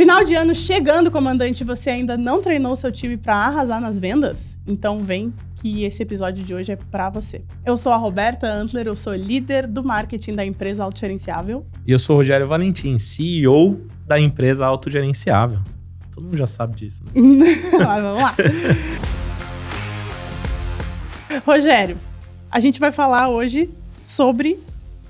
Final de ano chegando, comandante, você ainda não treinou seu time para arrasar nas vendas? Então vem que esse episódio de hoje é para você. Eu sou a Roberta Antler, eu sou líder do marketing da empresa Autogerenciável. E eu sou o Rogério Valentim, CEO da empresa Autogerenciável. Todo mundo já sabe disso. Né? Mas vamos lá. Rogério, a gente vai falar hoje sobre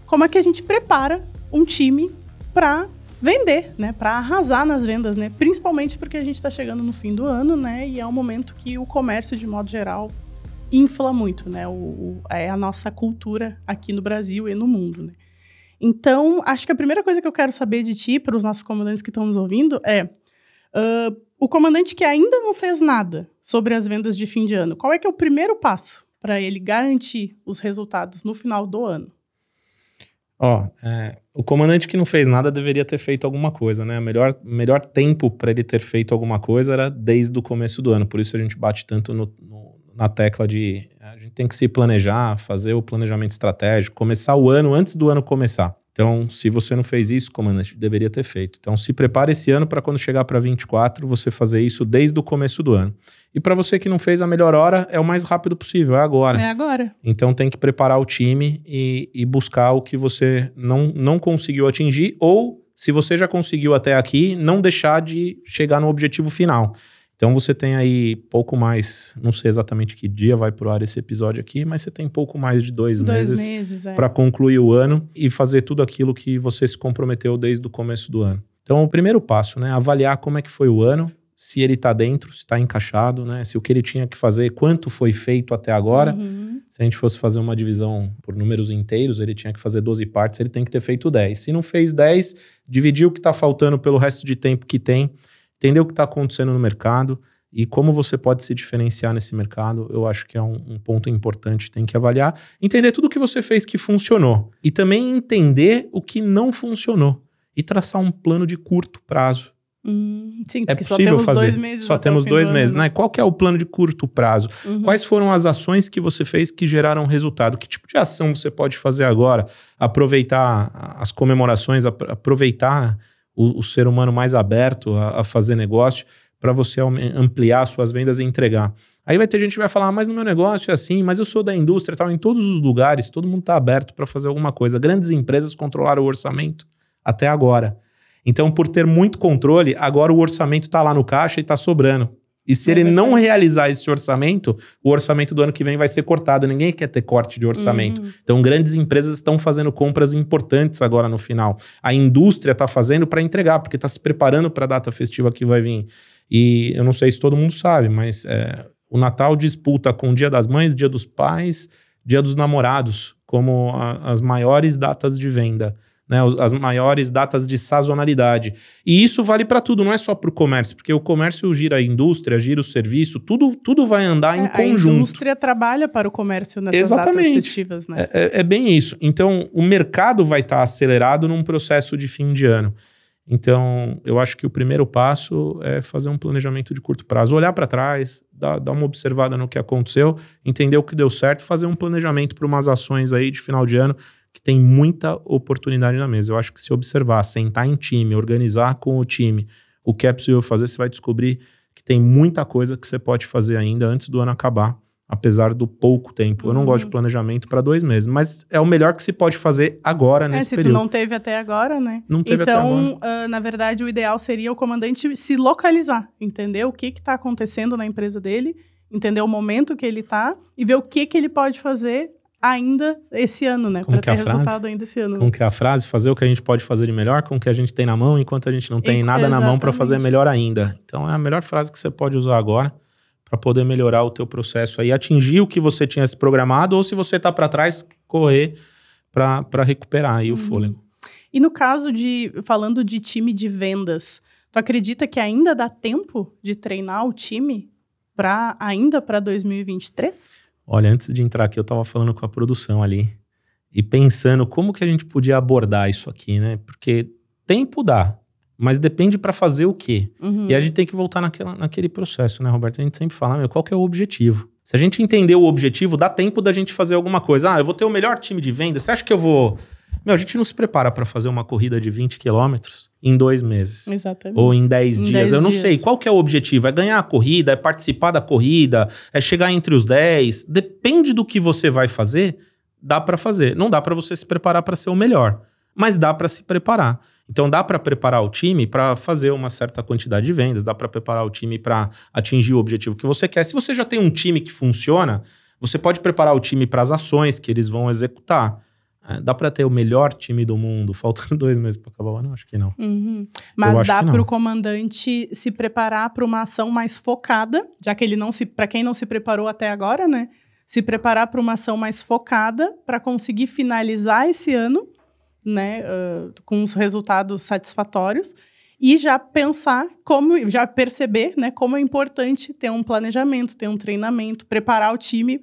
como é que a gente prepara um time para vender, né, para arrasar nas vendas, né, principalmente porque a gente está chegando no fim do ano, né, e é um momento que o comércio de modo geral infla muito, né, o, o é a nossa cultura aqui no Brasil e no mundo, né. Então, acho que a primeira coisa que eu quero saber de ti, para os nossos comandantes que estão nos ouvindo, é uh, o comandante que ainda não fez nada sobre as vendas de fim de ano, qual é que é o primeiro passo para ele garantir os resultados no final do ano? Ó, é, o comandante que não fez nada deveria ter feito alguma coisa, né? O melhor, melhor tempo para ele ter feito alguma coisa era desde o começo do ano. Por isso a gente bate tanto no, no, na tecla de a gente tem que se planejar, fazer o planejamento estratégico, começar o ano antes do ano começar. Então, se você não fez isso, comandante, deveria ter feito. Então, se prepare esse ano para quando chegar para 24, você fazer isso desde o começo do ano. E para você que não fez, a melhor hora é o mais rápido possível, é agora. É agora. Então, tem que preparar o time e, e buscar o que você não, não conseguiu atingir ou, se você já conseguiu até aqui, não deixar de chegar no objetivo final. Então você tem aí pouco mais, não sei exatamente que dia vai pro ar esse episódio aqui, mas você tem pouco mais de dois, dois meses, meses é. para concluir o ano e fazer tudo aquilo que você se comprometeu desde o começo do ano. Então o primeiro passo, né, avaliar como é que foi o ano, se ele está dentro, se está encaixado, né, se o que ele tinha que fazer, quanto foi feito até agora. Uhum. Se a gente fosse fazer uma divisão por números inteiros, ele tinha que fazer 12 partes, ele tem que ter feito 10. Se não fez 10, dividir o que está faltando pelo resto de tempo que tem entender o que está acontecendo no mercado e como você pode se diferenciar nesse mercado, eu acho que é um, um, ponto importante, tem que avaliar. Entender tudo o que você fez que funcionou e também entender o que não funcionou e traçar um plano de curto prazo. Hum, sim, é possível só fazer. Dois meses só temos dois meses, né? Qual é o plano de curto prazo? Uhum. Quais foram as ações que você fez que geraram resultado? Que tipo de ação você pode fazer agora? Aproveitar as comemorações, aproveitar o, o ser humano mais aberto a, a fazer negócio para você ampliar suas vendas e entregar. Aí vai ter gente que vai falar, ah, mas no meu negócio é assim, mas eu sou da indústria, tal. Em todos os lugares, todo mundo está aberto para fazer alguma coisa. Grandes empresas controlaram o orçamento até agora. Então, por ter muito controle, agora o orçamento está lá no caixa e está sobrando. E se é ele não realizar esse orçamento, o orçamento do ano que vem vai ser cortado. Ninguém quer ter corte de orçamento. Uhum. Então, grandes empresas estão fazendo compras importantes agora no final. A indústria está fazendo para entregar, porque está se preparando para a data festiva que vai vir. E eu não sei se todo mundo sabe, mas é, o Natal disputa com o Dia das Mães, Dia dos Pais, Dia dos Namorados, como a, as maiores datas de venda né, as maiores datas de sazonalidade. E isso vale para tudo, não é só para o comércio, porque o comércio gira a indústria, gira o serviço, tudo, tudo vai andar é, em conjunto. A indústria trabalha para o comércio nessas Exatamente. datas festivas, né? É, é, é bem isso. Então, o mercado vai estar tá acelerado num processo de fim de ano. Então, eu acho que o primeiro passo é fazer um planejamento de curto prazo, olhar para trás, dar, dar, uma observada no que aconteceu, entender o que deu certo, fazer um planejamento para umas ações aí de final de ano que tem muita oportunidade na mesa. Eu acho que se observar, sentar em time, organizar com o time o que é possível fazer, você vai descobrir que tem muita coisa que você pode fazer ainda antes do ano acabar, apesar do pouco tempo. Eu não gosto de uhum. planejamento para dois meses, mas é o melhor que se pode fazer agora nesse é, se período. tu não teve até agora, né? Não teve então, até agora. Uh, na verdade, o ideal seria o comandante se localizar, entender o que está acontecendo na empresa dele, entender o momento que ele está e ver o que, que ele pode fazer ainda esse ano, né? Para ter é resultado ainda esse ano. Como né? que é a frase? Fazer o que a gente pode fazer de melhor com o que a gente tem na mão, enquanto a gente não tem e, nada exatamente. na mão para fazer melhor ainda. Então é a melhor frase que você pode usar agora para poder melhorar o teu processo aí, atingir o que você tinha se programado, ou se você está para trás, correr para recuperar aí uhum. o fôlego. E no caso de, falando de time de vendas, tu acredita que ainda dá tempo de treinar o time para ainda para 2023? Olha, antes de entrar aqui, eu estava falando com a produção ali e pensando como que a gente podia abordar isso aqui, né? Porque tempo dá, mas depende para fazer o quê. Uhum. E a gente tem que voltar naquela, naquele processo, né, Roberto? A gente sempre fala, meu, qual que é o objetivo? Se a gente entender o objetivo, dá tempo da gente fazer alguma coisa. Ah, eu vou ter o melhor time de venda. Você acha que eu vou Meu, a gente não se prepara para fazer uma corrida de 20 quilômetros em dois meses. Exatamente. Ou em 10 Em dias. 10 Eu não dias. sei. Qual que é o objetivo? É ganhar a corrida? É participar da corrida? É chegar entre os 10? Depende do que você vai fazer, dá para fazer. Não dá para você se preparar para ser o melhor, mas dá para se preparar. Então dá para preparar o time para fazer uma certa quantidade de vendas, dá para preparar o time para atingir o objetivo que você quer. Se você já tem um time que funciona, você pode preparar o time para as ações que eles vão executar. É, dá para ter o melhor time do mundo, faltando dois meses para acabar o ano? Acho que não. Uhum. Mas dá para o comandante se preparar para uma ação mais focada, já que ele não se, para quem não se preparou até agora, né? Se preparar para uma ação mais focada para conseguir finalizar esse ano, né? ah, com os resultados satisfatórios e já pensar como, já perceber, né? Como é importante ter um planejamento, ter um treinamento, preparar o time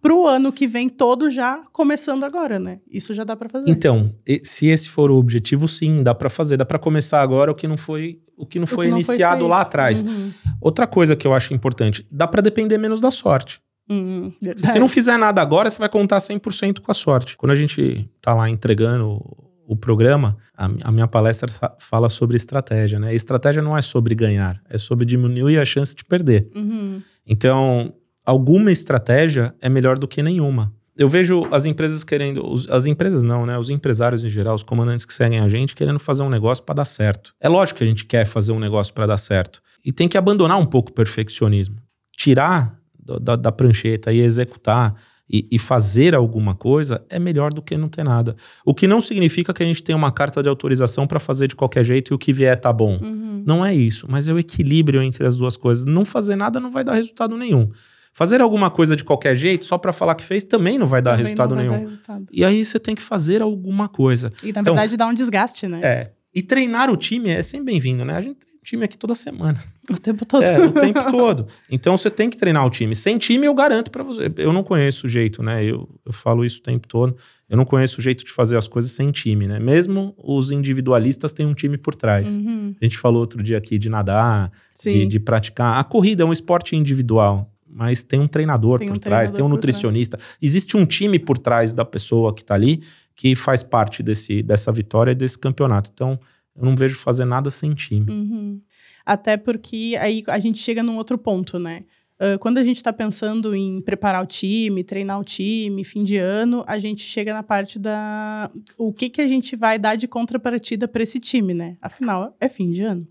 para o ano que vem todo já começando agora, né? Isso já dá para fazer. Então, se esse for o objetivo, sim, dá para fazer, dá para começar agora o que não foi o que não O foi que não iniciado lá feito. atrás. Uhum. Outra coisa que eu acho importante, dá para depender menos da sorte. Uhum, Se não fizer nada agora, você vai contar 100% com a sorte. Quando a gente tá lá entregando o, programa, a, a minha palestra fala sobre estratégia, né? Estratégia não é sobre ganhar, é sobre diminuir a chance de perder. Uhum. Então, alguma estratégia é melhor do que nenhuma. Eu vejo as empresas querendo, os- as empresas não, né? Os empresários em geral, os comandantes que seguem a gente, querendo fazer um negócio para dar certo. É lógico que a gente quer fazer um negócio para dar certo. E tem que abandonar um pouco o perfeccionismo. Tirar da, da prancheta e executar e, e fazer alguma coisa é melhor do que não ter nada. O que não significa que a gente tenha uma carta de autorização para fazer de qualquer jeito e o que vier tá bom. Uhum. Não é isso, mas é o equilíbrio entre as duas coisas. Não fazer nada não vai dar resultado nenhum. Fazer alguma coisa de qualquer jeito, só pra falar que fez, também não vai dar Também resultado vai nenhum. dar resultado. E aí você tem que fazer alguma coisa. E na Então- verdade dá um desgaste, né? É. E treinar o time é sempre bem-vindo, né? A gente treina o time aqui toda semana. O tempo todo. É, o tempo todo. Então você tem que treinar o time. Sem time, eu garanto pra você. Eu não conheço o jeito, né? Eu, eu falo isso o tempo todo. Eu não conheço o jeito de fazer as coisas sem time, né? Mesmo os individualistas têm um time por trás. Uhum. A gente falou outro dia aqui de nadar, de, de praticar. A corrida é um esporte individual, mas tem um treinador Tem por um trás, treinador tem um nutricionista. Existe um time por trás da pessoa que tá ali que faz parte desse, dessa vitória e desse campeonato. Então, eu não vejo fazer nada sem time. Uhum. Até porque aí a gente chega num outro ponto, né? Ah, quando a gente está pensando em preparar o time, treinar o time, fim de ano, a gente chega na parte da. O que, que a gente vai dar de contrapartida para esse time, né? Afinal, é fim de ano.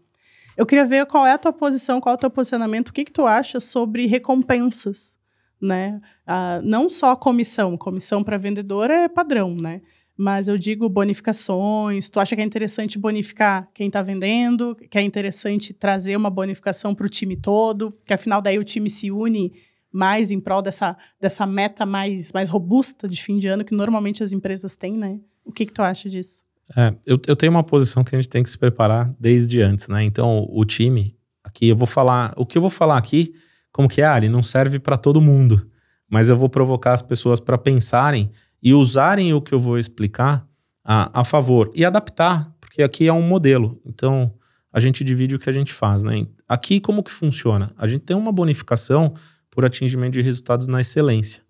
Eu queria ver qual é a tua posição, qual é o teu posicionamento, o que, que tu acha sobre recompensas, né? Ah, não só comissão, comissão para vendedor é padrão, né? Mas eu digo bonificações. Tu acha que é interessante bonificar quem está vendendo? Que é interessante trazer uma bonificação para o time todo? Que afinal daí o time se une mais em prol dessa, dessa meta mais, mais robusta de fim de ano que normalmente as empresas têm, né? O que, que tu acha disso? É, eu, eu tenho uma posição que a gente tem que se preparar desde antes, né? Então, o time, aqui eu vou falar. O que eu vou falar aqui, como que é, Ari, não serve para todo mundo. Mas eu vou provocar as pessoas para pensarem e usarem o que eu vou explicar a, a favor e adaptar, porque aqui é um modelo. Então, a gente divide o que a gente faz, né? Aqui, como que funciona? A gente tem uma bonificação por atingimento de resultados na excelência.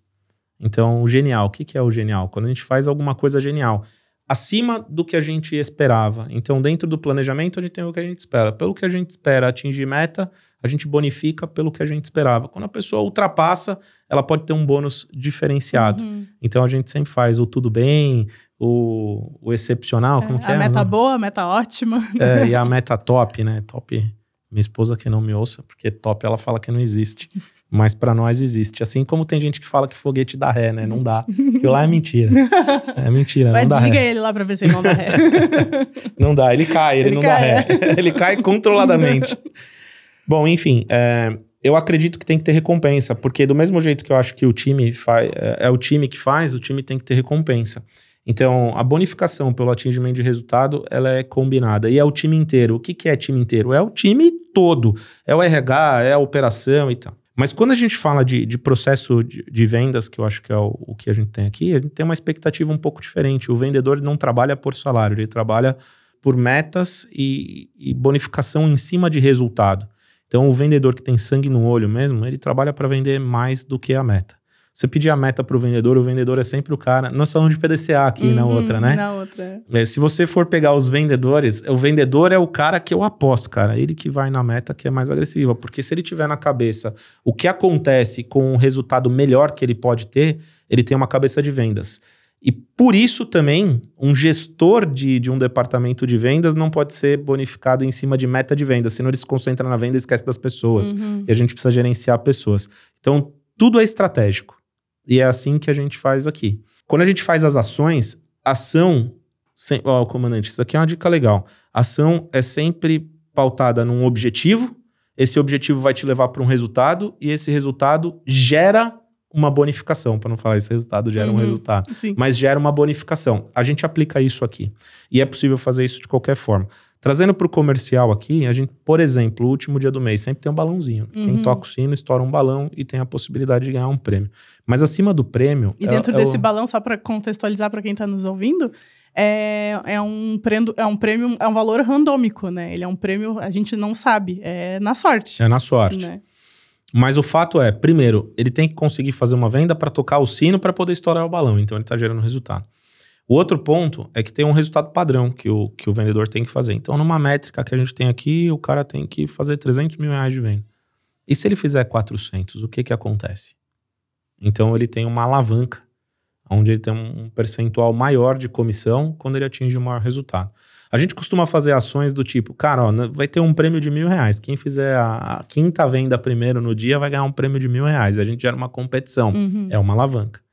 Então, o genial, o que, que é o genial? Quando a gente faz alguma coisa genial, acima do que a gente esperava. Então, dentro do planejamento, a gente tem o que a gente espera. Pelo que a gente espera atingir meta, a gente bonifica pelo que a gente esperava. Quando a pessoa ultrapassa, ela pode ter um bônus diferenciado. Uhum. Então, a gente sempre faz o tudo bem, o, o excepcional, como É, que a é? meta Não? boa, a meta ótima. É, e a meta top, né? Top. Minha esposa que não me ouça, porque top ela fala que não existe. Mas pra nós existe. Assim como tem gente que fala que foguete dá ré, né? Não dá. Aquilo lá é mentira. É mentira, Vai, não dá desliga ré. ele lá para ver se ele não dá ré. Não dá, ele cai, ele, Ele não cai, dá ré. ele cai controladamente. Bom, enfim, é, eu acredito que tem que ter recompensa, porque do mesmo jeito que eu acho que o time faz, é, é o time que faz, o time tem que ter recompensa. Então, a bonificação pelo atingimento de resultado, ela é combinada. E é o time inteiro. O que, que é time inteiro? É o time todo. É o RH, é a operação e tal. Mas quando a gente fala de, de processo de, de vendas, que eu acho que é o, o que a gente tem aqui, a gente tem uma expectativa um pouco diferente. O vendedor não trabalha por salário, ele trabalha por metas e, e bonificação em cima de resultado. Então, o vendedor que tem sangue no olho mesmo, ele trabalha para vender mais do que a meta. Você pedir a meta para o vendedor, o vendedor é sempre o cara. Nós falamos de PDCA aqui uhum, na outra, né? Na outra. É, se você for pegar os vendedores, o vendedor é o cara que eu aposto, cara. Ele que vai na meta que é mais agressiva. Porque se ele tiver na cabeça o que acontece com o resultado melhor que ele pode ter, ele tem uma cabeça de vendas. E por isso também, um gestor de, de um departamento de vendas não pode ser bonificado em cima de meta de vendas, senão ele se concentra na venda e esquece das pessoas. Uhum. E a gente precisa gerenciar pessoas. Então, tudo é estratégico. E é assim que a gente faz aqui. Quando a gente faz as ações, ação. Sem, ó, comandante, isso aqui é uma dica legal. Ação é sempre pautada num objetivo. Esse objetivo vai te levar para um resultado e esse resultado gera uma bonificação, para não falar esse resultado gera uhum, um resultado, sim. mas gera uma bonificação. A gente aplica isso aqui e é possível fazer isso de qualquer forma. Trazendo para o comercial aqui, a gente, por exemplo, o último dia do mês sempre tem um balãozinho. Uhum. Quem toca o sino estoura um balão e tem a possibilidade de ganhar um prêmio. Mas acima do prêmio. E dentro é, desse é o... balão, só para contextualizar para quem está nos ouvindo, é, é, um prêmio, é um prêmio, é um valor randômico, né? Ele é um prêmio, a gente não sabe, é na sorte. É na sorte. Né? Mas o fato é, primeiro, ele tem que conseguir fazer uma venda para tocar o sino para poder estourar o balão. Então ele está gerando resultado. O outro ponto é que tem um resultado padrão que o, que o vendedor tem que fazer. Então, numa métrica que a gente tem aqui, o cara tem que fazer 300 mil reais de venda. E se ele fizer 400, o que, que acontece? Então, ele tem uma alavanca, onde ele tem um percentual maior de comissão quando ele atinge o maior resultado. A gente costuma fazer ações do tipo, cara, ó, vai ter um prêmio de mil reais. Quem fizer a, quinta venda primeiro no dia vai ganhar um prêmio de mil reais. A gente gera uma competição. Uhum. É uma alavanca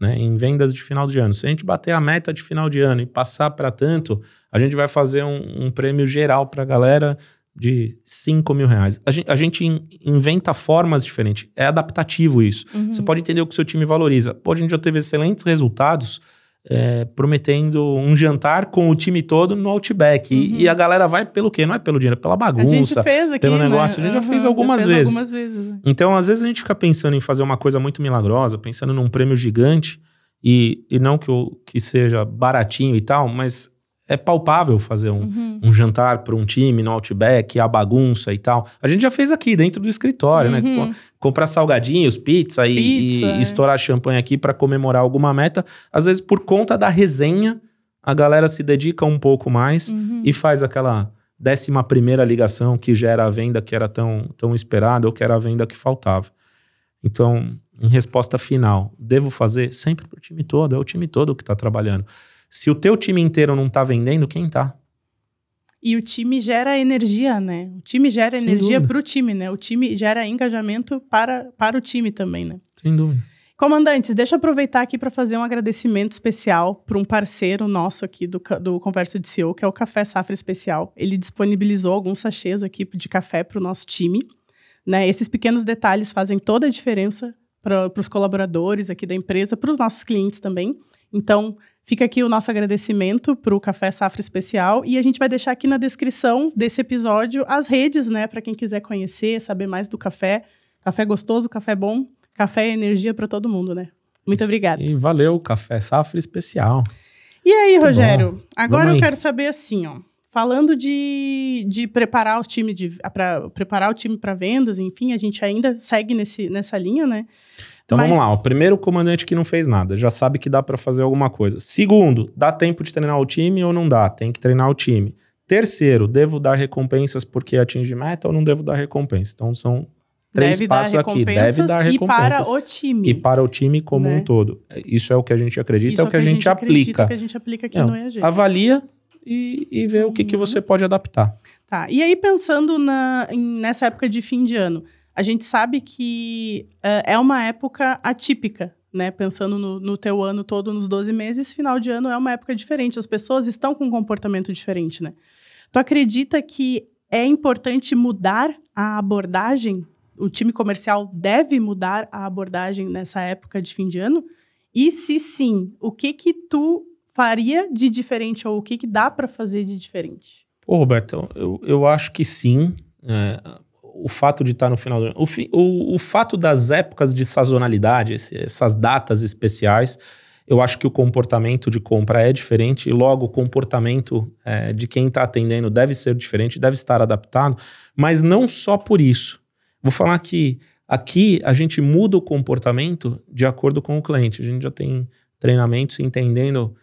né, em vendas de final de ano. Se a gente bater a meta de final de ano e passar para tanto, a gente vai fazer um, um prêmio geral para a galera de 5 mil reais. A gente, a gente, inventa formas diferentes. É adaptativo isso. Uhum. Você pode entender o que o seu time valoriza. Pô, a gente já teve excelentes resultados é, prometendo um jantar com o time todo no Outback. Uhum. E, a galera vai pelo quê? Não é pelo dinheiro, é pela bagunça. A gente fez aqui, pelo negócio. Né? A gente uhum, já fez algumas já vezes. Algumas vezes né? Então, às vezes, a gente fica pensando em fazer uma coisa muito milagrosa, pensando num prêmio gigante, e, e não que, o, que seja baratinho e tal, mas é palpável fazer um, uhum. um jantar para um time no Outback, a bagunça e tal. A gente já fez aqui dentro do escritório, né? uhum. né? Comprar salgadinhos, pizza, e, pizza, e é. estourar champanhe aqui para comemorar alguma meta. Às vezes, por conta da resenha, a galera se dedica um pouco mais uhum. e faz aquela décima primeira ligação que gera a venda que era tão, tão esperada ou que era a venda que faltava. Então, em resposta final, devo fazer sempre para o time todo, é o time todo que está trabalhando. Se o teu time inteiro não está vendendo, quem está? E o time gera energia, né? O time gera Sem energia para o time, né? O time gera engajamento para, para o time também, né? Sem dúvida. Comandantes, deixa eu aproveitar aqui para fazer um agradecimento especial para um parceiro nosso aqui do, do Conversa de CEO, que é o Café Safra Especial. Ele disponibilizou alguns sachês aqui de café para o nosso time. Né? Esses pequenos detalhes fazem toda a diferença para os colaboradores aqui da empresa, para os nossos clientes também. Então, fica aqui o nosso agradecimento para o Café Safra Especial e a gente vai deixar aqui na descrição desse episódio as redes, né, para quem quiser conhecer, saber mais do café. Café gostoso, café bom, café é energia para todo mundo, né? Muito obrigada. E valeu, Café Safra Especial. E aí, Muito Rogério? Bom. Agora eu quero saber assim, ó. Falando de, de preparar o time para preparar o time para vendas, enfim, a gente ainda segue nesse, nessa linha, né? Então Mas... vamos lá, o primeiro comandante que não fez nada, já sabe que dá para fazer alguma coisa. Segundo, dá tempo de treinar o time ou não dá? Tem que treinar o time. Terceiro, devo dar recompensas porque atinge meta ou não devo dar recompensa? Então são três Deve passos aqui. Deve dar recompensas. E para o time. E para o time como né? um todo. Isso é o que a gente acredita, Isso é o que, a gente, aplica. que a gente aplica aqui não, no EAG. Avalia e, e vê uhum. o que, que uhum. você pode adaptar. Tá. E aí, pensando na, nessa época de fim de ano, a gente sabe que uh, é uma época atípica, né? Pensando no, no, teu ano todo, nos 12 meses, final de ano é uma época diferente. As pessoas estão com um comportamento diferente, né? Tu acredita que é importante mudar a abordagem? O time comercial deve mudar a abordagem nessa época de fim de ano? E se sim, o que que tu faria de diferente ou o que que dá para fazer de diferente? Ô, Roberto, eu, eu acho que sim. É, o fato de estar no final do ano. O, o, o fato das épocas de sazonalidade, esse, essas datas especiais, eu acho que o comportamento de compra é diferente e logo o comportamento é, de quem está atendendo deve ser diferente, deve estar adaptado, mas não só por isso. Vou falar que Aqui a gente muda o comportamento de acordo com o cliente. A gente já tem treinamentos entendendo,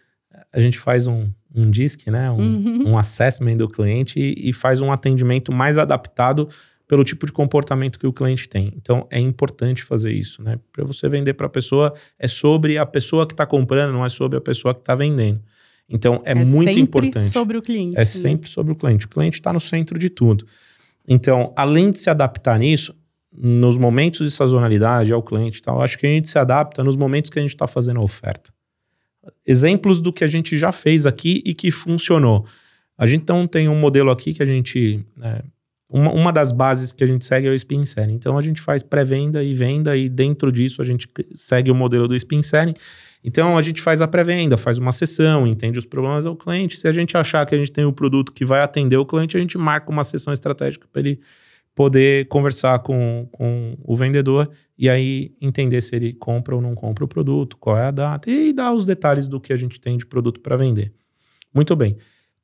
a gente faz um, um DISC, né? Um, uhum. um assessment do cliente e, e faz um atendimento mais adaptado pelo tipo de comportamento que o cliente tem. Então é importante fazer isso, né? Para você vender para a pessoa é sobre a pessoa que está comprando, não é sobre a pessoa que está vendendo. Então é, é muito sempre importante. sobre o cliente. É né? sempre sobre o cliente. O cliente está no centro de tudo. Então, além de se adaptar nisso, nos momentos de sazonalidade ao cliente e tal, acho que a gente se adapta nos momentos que a gente está fazendo a oferta. Exemplos do que a gente já fez aqui e que funcionou. A gente então tem um modelo aqui que a gente. É, uma, uma das bases que a gente segue é o Spin Selling. Então a gente faz pré-venda e venda, e dentro disso a gente segue o modelo do Spin Selling. Então a gente faz a pré-venda, faz uma sessão, entende os problemas do cliente. Se a gente achar que a gente tem o produto que vai atender o cliente, a gente marca uma sessão estratégica para ele poder conversar com, com o vendedor e aí entender se ele compra ou não compra o produto, qual é a data e dar os detalhes do que a gente tem de produto para vender. Muito bem.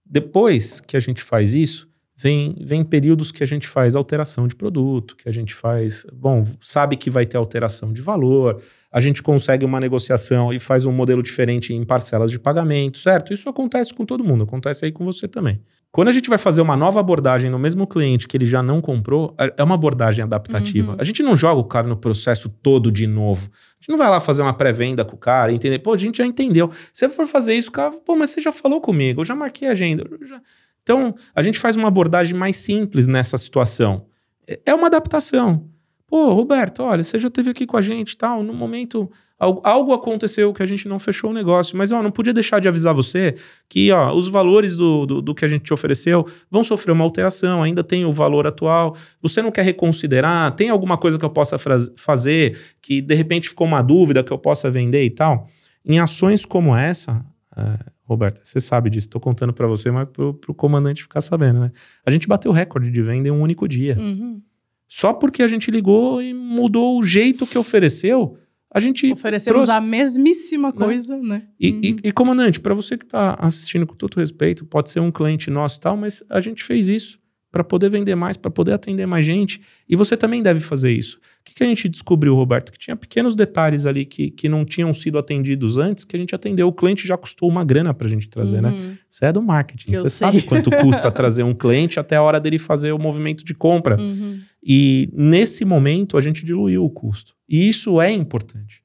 Depois que a gente faz isso, vem, vem períodos que a gente faz alteração de produto, que a gente faz, bom, sabe que vai ter alteração de valor, a gente consegue uma negociação e faz um modelo diferente em parcelas de pagamento, certo? Isso acontece com todo mundo, acontece aí com você também. Quando a gente vai fazer uma nova abordagem no mesmo cliente que ele já não comprou, é, é uma abordagem adaptativa. Uhum. A gente não joga o cara no processo todo de novo. A gente não vai lá fazer uma pré-venda com o cara, entender, pô, a gente já entendeu. Se for fazer isso, o cara, pô, mas você já falou comigo, eu já marquei a agenda. Já... Então, a gente faz uma abordagem mais simples nessa situação. É, é uma adaptação. Pô, Roberto, olha, você já esteve aqui com a gente tal, no momento algo aconteceu que a gente não fechou o negócio, mas ó, não podia deixar de avisar você que ó, os valores do, do, do, que a gente te ofereceu vão sofrer uma alteração, ainda tem o valor atual, você não quer reconsiderar, tem alguma coisa que eu possa fazer que de repente ficou uma dúvida que eu possa vender e tal? Em ações como essa, é, Roberto, você sabe disso, estou contando para você, mas para o comandante ficar sabendo, né? A gente bateu o recorde de venda em um único dia. Uhum. Só porque a gente ligou e mudou o jeito que ofereceu a gente. Oferecemos trouxe, a mesmíssima né? coisa, né? E, uhum. e, e comandante, para você que está assistindo com todo respeito, pode ser um cliente nosso e tal, mas a gente fez isso para poder vender mais, para poder atender mais gente. E você também deve fazer isso. O que, que, a gente descobriu, Roberto? Que tinha pequenos detalhes ali que, que não tinham sido atendidos antes, que a gente atendeu. O cliente já custou uma grana para a gente trazer, né? uhum. né? Você é do marketing. Eu você sei. sabe quanto custa trazer um cliente até a hora dele fazer o movimento de compra. Uhum. E nesse momento a gente diluiu o custo. E isso é importante.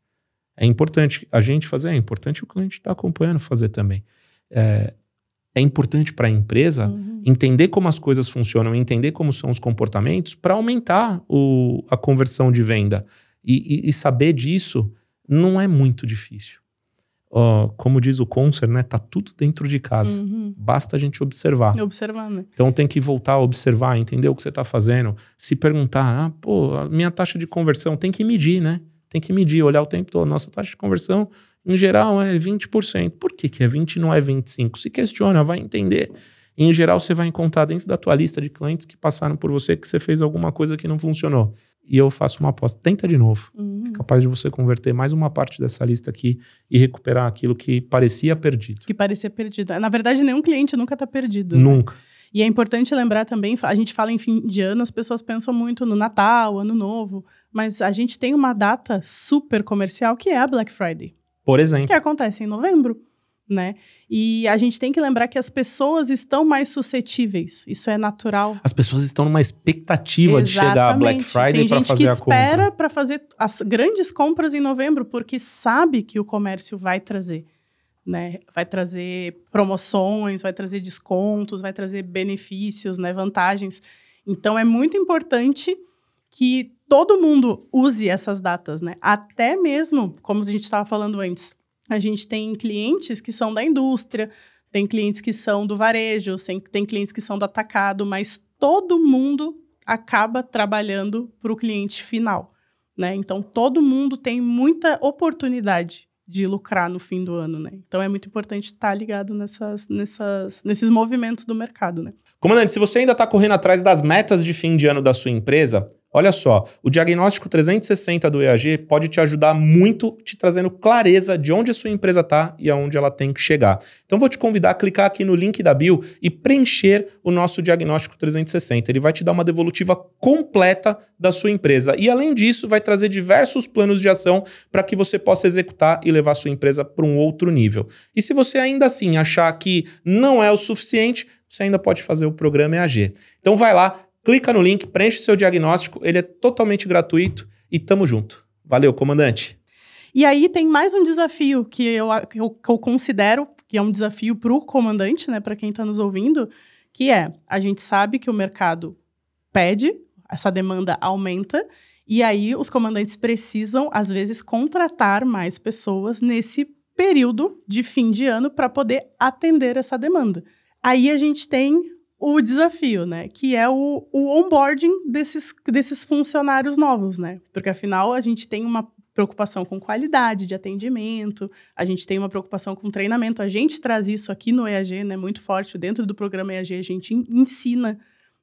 É importante a gente fazer, é importante o cliente estar tá acompanhando fazer também. É, é importante para a empresa uhum. entender como as coisas funcionam, entender como são os comportamentos para aumentar o, a conversão de venda. E, e, e, saber disso não é muito difícil. Uh, como diz o Concer, né? Tá tudo dentro de casa. Uhum. Basta a gente observar. Observar, né? Então tem que voltar a observar, entender o que você está fazendo. Se perguntar, ah, pô, a minha taxa de conversão tem que medir, né? Tem que medir, olhar o tempo todo. Nossa taxa de conversão, em geral, é 20%. Por que, que é 20 e não é 25%? Se questiona, vai entender. em geral, você vai encontrar dentro da tua lista de clientes que passaram por você que você fez alguma coisa que não funcionou e eu faço uma aposta. Tenta de novo. Uhum. É capaz de você converter mais uma parte dessa lista aqui e recuperar aquilo que parecia perdido. Que parecia perdido. Na verdade, nenhum cliente nunca está perdido. Né? Nunca. Né? E é importante lembrar também, a gente fala em fim de ano, as pessoas pensam muito no Natal, Ano Novo, mas a gente tem uma data super comercial que é a Black Friday. Por exemplo. Que acontece em novembro né? E a gente tem que lembrar que as pessoas estão mais suscetíveis. Isso é natural. As pessoas estão numa expectativa Exatamente. de chegar a Black Friday para fazer a compra. Tem gente espera para fazer as grandes compras em novembro porque sabe que o comércio vai trazer, né? Vai trazer promoções, vai trazer descontos, vai trazer benefícios, né? Vantagens. Então é muito importante que todo mundo use essas datas, né? Até mesmo, como a gente estava falando antes, a gente tem clientes que são da indústria, tem clientes que são do varejo, tem clientes que são do atacado, mas todo mundo acaba trabalhando para o cliente final. Né? Então, todo mundo tem muita oportunidade de lucrar no fim do ano, né? Então é muito importante estar ligado nessas, nessas, nesses movimentos do mercado, né? Comandante, se você ainda está correndo atrás das metas de fim de ano da sua empresa, Olha só, o diagnóstico 360 do EAG pode te ajudar muito, te trazendo clareza de onde a sua empresa está e aonde ela tem que chegar. Então vou te convidar a clicar aqui no link da bio e preencher o nosso diagnóstico 360. Ele vai te dar uma devolutiva completa da sua empresa e além disso vai trazer diversos planos de ação para que você possa executar e levar a sua empresa para um outro nível. E se você ainda assim achar que não é o suficiente, você ainda pode fazer o programa EAG. Então vai lá, clica no link, preenche o seu diagnóstico, ele é totalmente gratuito e tamo junto. Valeu, comandante. E aí tem mais um desafio que eu, eu, que eu considero que é um desafio para o comandante, né, para quem está nos ouvindo, que é a gente sabe que o mercado pede, essa demanda aumenta, e aí os comandantes precisam, às vezes, contratar mais pessoas nesse período de fim de ano para poder atender essa demanda. Aí a gente tem o desafio, né? Que é o, o onboarding desses, desses funcionários novos, né? Porque afinal a gente tem uma preocupação com qualidade de atendimento, a gente tem uma preocupação com treinamento. A gente traz isso aqui no EAG, né? Muito forte. Dentro do programa EAG, a gente ensina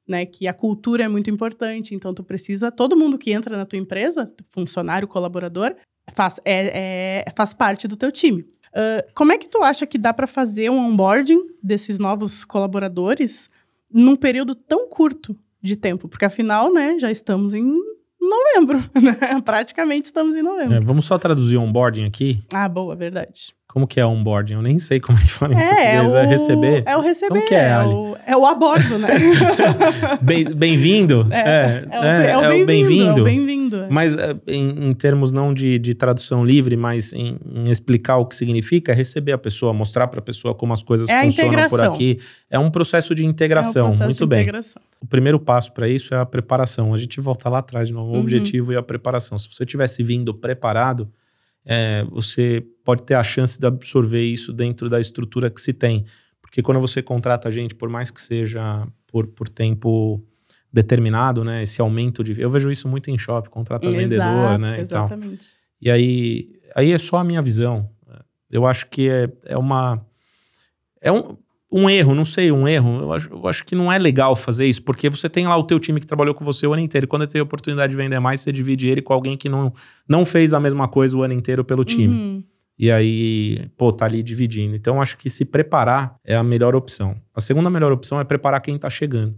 né, que a cultura é muito importante, então tu precisa, todo mundo que entra na tua empresa, funcionário, colaborador, faz, é, é faz parte do teu time. Uh, como é que tu acha que dá para fazer um onboarding desses novos colaboradores num período tão curto de tempo? Porque afinal, né, já estamos em novembro, né? Praticamente estamos em novembro. É, vamos só traduzir onboarding aqui? Ah, boa, verdade. Como que é onboarding? Eu nem sei como é que fala em é, português. É, é, o, é receber? É o receber. Como que é, é o, é o abordo, né? Bem-vindo. é, é, é, o, é, bem-vindo. Bem-vindo. Bem mas em, em, termos não de, de tradução livre, mas em, em, explicar o que significa, receber a pessoa, mostrar para a pessoa como as coisas funcionam por aqui. É um processo de integração. Um processo Muito de bem. Integração. O primeiro passo para isso é a preparação. A gente volta lá atrás de novo. O uhum. objetivo e a preparação. Se você tivesse vindo preparado, é, você pode ter a chance de absorver isso dentro da estrutura que se tem. Porque quando você contrata gente, por mais que seja por, por tempo determinado, né? Esse aumento de. Eu vejo isso muito em shopping, contrata Exato, vendedor, né? Exatamente. E, e aí, aí é só a minha visão. Eu acho que é, é uma. É um, um erro, não sei, um erro. Eu acho, eu acho que não é legal fazer isso, porque você tem lá o teu time que trabalhou com você o ano inteiro. E quando tem a oportunidade de vender mais, você divide ele com alguém que não, não fez a mesma coisa o ano inteiro pelo time. Uhum. E aí, pô, tá ali dividindo. Então, acho que se preparar é a melhor opção. A segunda melhor opção é preparar quem tá chegando.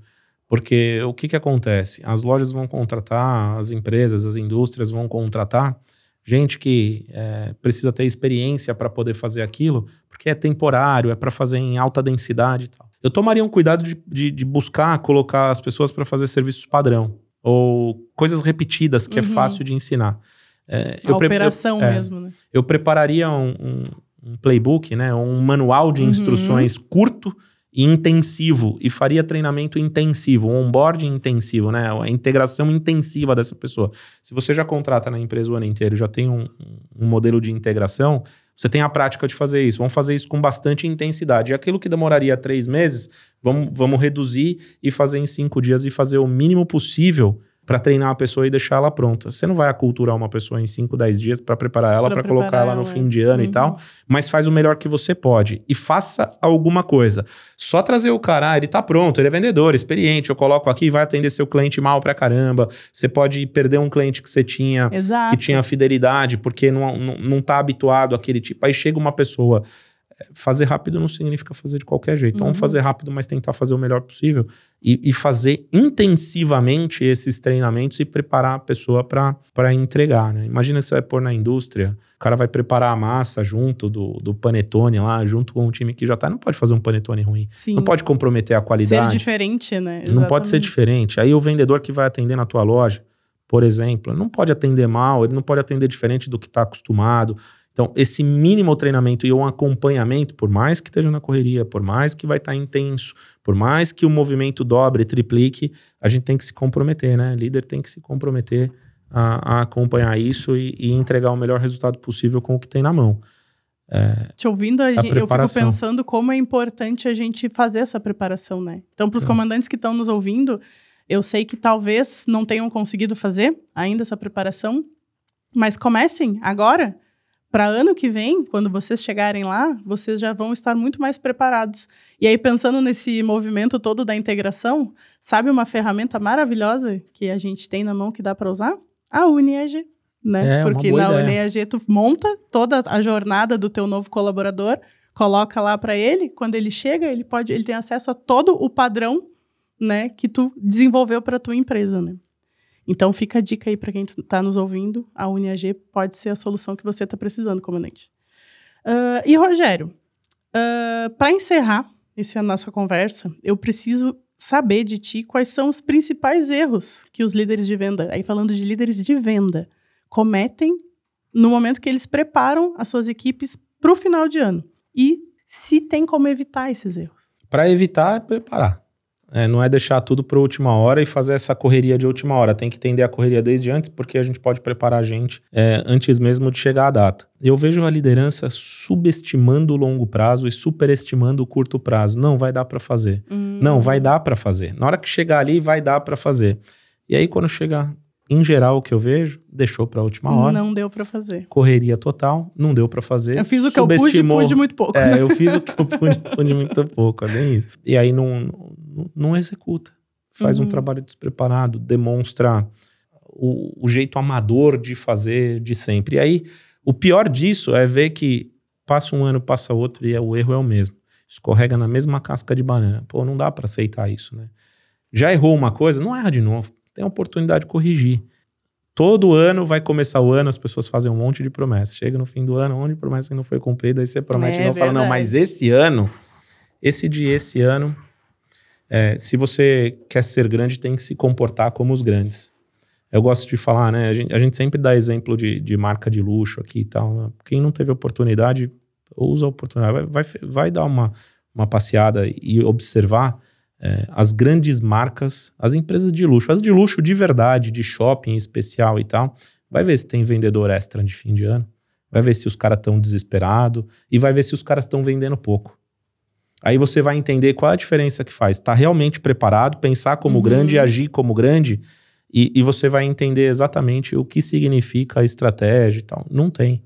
Porque o que que acontece? As lojas vão contratar, as empresas, as indústrias vão contratar gente que é, precisa ter experiência para poder fazer aquilo, porque é temporário, é para fazer em alta densidade e tal. Eu tomaria um cuidado de, de, de buscar colocar as pessoas para fazer serviços padrão ou coisas repetidas que é uhum. é fácil de ensinar. É, A operação eu, é, mesmo, né? Eu prepararia um, um, um, playbook, né, um manual de uhum. instruções curto intensivo e faria treinamento intensivo, um onboarding intensivo, né? A integração intensiva dessa pessoa. Se você já contrata na empresa o ano inteiro, já tem um, um modelo de integração, você tem a prática de fazer isso. Vamos fazer isso com bastante intensidade. E aquilo que demoraria três meses, vamos, vamos reduzir e fazer em cinco dias e fazer o mínimo possível para treinar a pessoa e deixar ela pronta. Você não vai aculturar uma pessoa em 5, 10 dias para preparar ela, para colocar ela no é. fim de ano uhum. e tal, mas faz o melhor que você pode e faça alguma coisa. Só trazer o cara, ah, ele tá pronto, ele é vendedor, experiente, eu coloco aqui, vai atender seu cliente mal pra caramba. Você pode perder um cliente que você tinha, Exato. que tinha fidelidade, porque não, não, não tá habituado àquele tipo. Aí chega uma pessoa fazer rápido não significa fazer de qualquer jeito. Então, uhum. Vamos fazer rápido, mas tentar fazer o melhor possível e, e fazer intensivamente esses treinamentos e preparar a pessoa para entregar. Né? Imagina que você vai pôr na indústria, o cara vai preparar a massa junto do, do panetone lá, junto com um time que já tá. Não pode fazer um panetone ruim. Sim. Não pode comprometer a qualidade. Ser diferente, né? Exatamente. Não pode ser diferente. Aí o vendedor que vai atender na tua loja, por exemplo, não pode atender mal, ele não pode atender diferente do que está acostumado. Então, esse mínimo treinamento e um acompanhamento, por mais que esteja na correria, por mais que vai estar intenso, por mais que o movimento dobre, triplique, a gente tem que se comprometer, né? O líder tem que se comprometer a, a acompanhar isso e, e, entregar o melhor resultado possível com o que tem na mão. É, Te ouvindo, a a gente, eu fico pensando como é importante a gente fazer essa preparação, né? Então, para os é. comandantes que estão nos ouvindo, eu sei que talvez não tenham conseguido fazer ainda essa preparação, mas comecem agora para ano que vem, quando vocês chegarem lá, vocês já vão estar muito mais preparados. E aí, pensando nesse movimento todo da integração, sabe uma ferramenta maravilhosa que a gente tem na mão que dá para usar? A UniAG. Né? É, Porque na ideia. UniAG tu monta toda a jornada do teu novo colaborador, coloca lá para ele, quando ele chega, ele pode, ele tem acesso a todo o padrão, né, que tu desenvolveu para tua empresa, né? Então fica a dica aí para quem está nos ouvindo, a UniAG pode ser a solução que você está precisando, comandante. Ah, e Rogério, para encerrar essa nossa conversa, eu preciso saber de ti quais são os principais erros que os líderes de venda, aí falando de líderes de venda, cometem no momento que eles preparam as suas equipes para o final de ano. E se tem como evitar esses erros. Para evitar, é preparar. É, não é deixar tudo para última hora e fazer essa correria de última hora. Tem que entender a correria desde antes, porque a gente pode preparar a gente é, antes mesmo de chegar a data. Eu vejo a liderança subestimando o longo prazo e superestimando o curto prazo. Não vai dar para fazer. Hum. Não, vai dar para fazer. Na hora que chegar ali, vai dar para fazer. E aí, quando chega, em geral, o que eu vejo, deixou para última hora. Não deu para fazer. Correria total, não deu para fazer. Eu fiz o que eu pude, pude muito pouco. é, eu fiz o que eu pude, pude muito pouco, é bem isso. E aí não, não, executa. Faz um Uhum. trabalho despreparado, demonstra o, o jeito amador de fazer de sempre. E aí, o pior disso é ver que passa um ano, passa outro e é- o erro é o mesmo. Escorrega na mesma casca de banana. Pô, não dá para aceitar isso, né? Já errou uma coisa, não erra de novo. Tem a oportunidade de corrigir. Todo ano vai começar o ano, as pessoas fazem um monte de promessas. Chega no fim do ano, um monte de promessa que não foi cumprida, aí você promete É e não fala, não, mas esse ano, esse de esse ano, é, se você quer ser grande, tem que se comportar como os grandes. Eu gosto de falar, né? A gente, a gente sempre dá exemplo de, de marca de luxo aqui e tal. né? Quem não teve oportunidade, usa a oportunidade. Vai, vai, vai dar uma, uma passeada e observar é, as grandes marcas, as empresas de luxo, as de luxo de verdade, de shopping especial e tal. Vai ver se tem vendedor extra de fim de ano. Vai ver se os caras estão desesperados e vai ver se os caras estão vendendo pouco. Aí você vai entender qual é a diferença que faz. Está realmente preparado, pensar como Uhum. grande e agir como grande, e, e você vai entender exatamente o que significa a estratégia e tal. Não tem.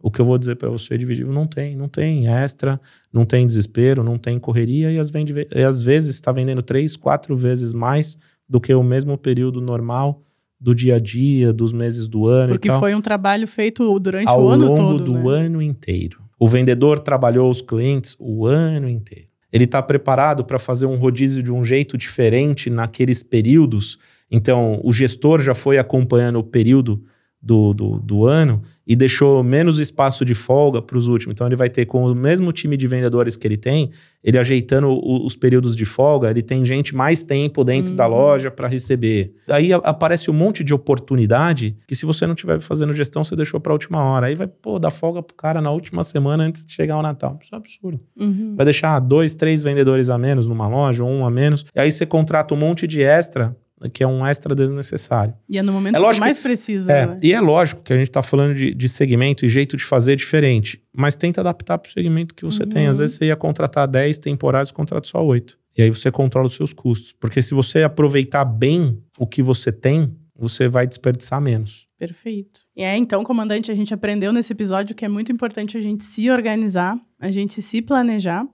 O que eu vou dizer para você, dividir, não tem. Não tem extra, não tem desespero, não tem correria, e às, vende, e às vezes está vendendo três, quatro vezes mais do que o mesmo período normal do dia a dia, dos meses do ano Porque e tal foi um trabalho feito durante ao o ano longo todo. do né? ano inteiro. O vendedor trabalhou os clientes o ano inteiro. Ele está preparado para fazer um rodízio de um jeito diferente naqueles períodos. Então, o gestor já foi acompanhando o período do, do, do ano e deixou menos espaço de folga para os últimos. Então, ele vai ter, com o mesmo time de vendedores que ele tem, ele ajeitando o- os períodos de folga, ele tem gente mais tempo dentro da Uhum. loja para receber. Aí aparece um monte de oportunidade que, se você não estiver fazendo gestão, você deixou para a última hora. Aí vai, pô, dar folga pro cara na última semana antes de chegar o Natal. Isso é absurdo. Uhum. Vai deixar dois, três vendedores a menos numa loja, ou um a menos. E aí você contrata um monte de extra, que é um extra desnecessário. E é no momento É que lógico mais precisa. É, né? e é lógico que a gente está falando de, de segmento e jeito de fazer diferente, mas tenta adaptar para o segmento que você Uhum. tem. Às vezes você ia contratar 10 temporários, contrata só 8. E aí você controla os seus custos. Porque se você aproveitar bem o que você tem, você vai desperdiçar menos. Perfeito. E é, então, comandante, a gente aprendeu nesse episódio que é muito importante a gente se organizar, a gente se planejar.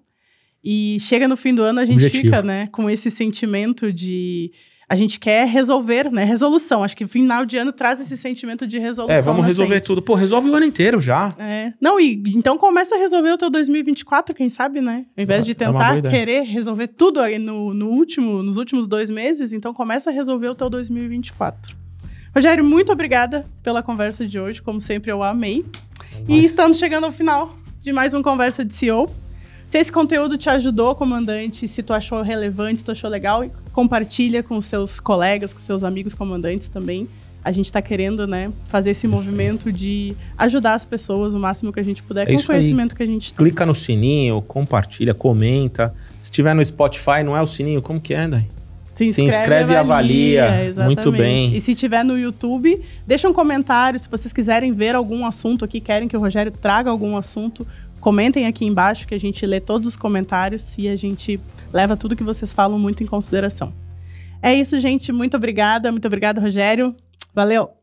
E chega no fim do ano, a gente Objetivo. fica, né, com esse sentimento de. A gente quer resolver, né? Resolução. Acho que final de ano traz esse sentimento de resolução. É, vamos resolver frente. tudo. Pô, resolve o ano inteiro já. É. Não, e então começa a resolver o teu 2024, quem sabe, né? Ao invés de É uma boa tentar ideia. querer resolver tudo aí no, no último, nos últimos dois meses, então começa a resolver o teu 2024. Rogério, muito obrigada pela conversa de hoje. Como sempre, eu amei. E Mas- estamos chegando ao final de mais um Conversa de CEO. Se esse conteúdo te ajudou, comandante, se tu achou relevante, se tu achou legal, compartilha com os seus colegas, com os seus amigos comandantes também. A gente está querendo, né, fazer esse movimento de ajudar as pessoas o máximo que a gente puder É com o isso aí. conhecimento que a gente tem. Clica no sininho, compartilha, comenta. Se tiver no Spotify, não é o sininho, como que é, Dai? Se inscreve e avalia. exatamente. Muito bem. E se tiver no YouTube, deixa um comentário. Se vocês quiserem ver algum assunto aqui, querem que o Rogério traga algum assunto, comentem aqui embaixo que a gente lê todos os comentários e a gente leva tudo que vocês falam muito em consideração. É isso, gente. Muito obrigada. Muito obrigada, Rogério. Valeu!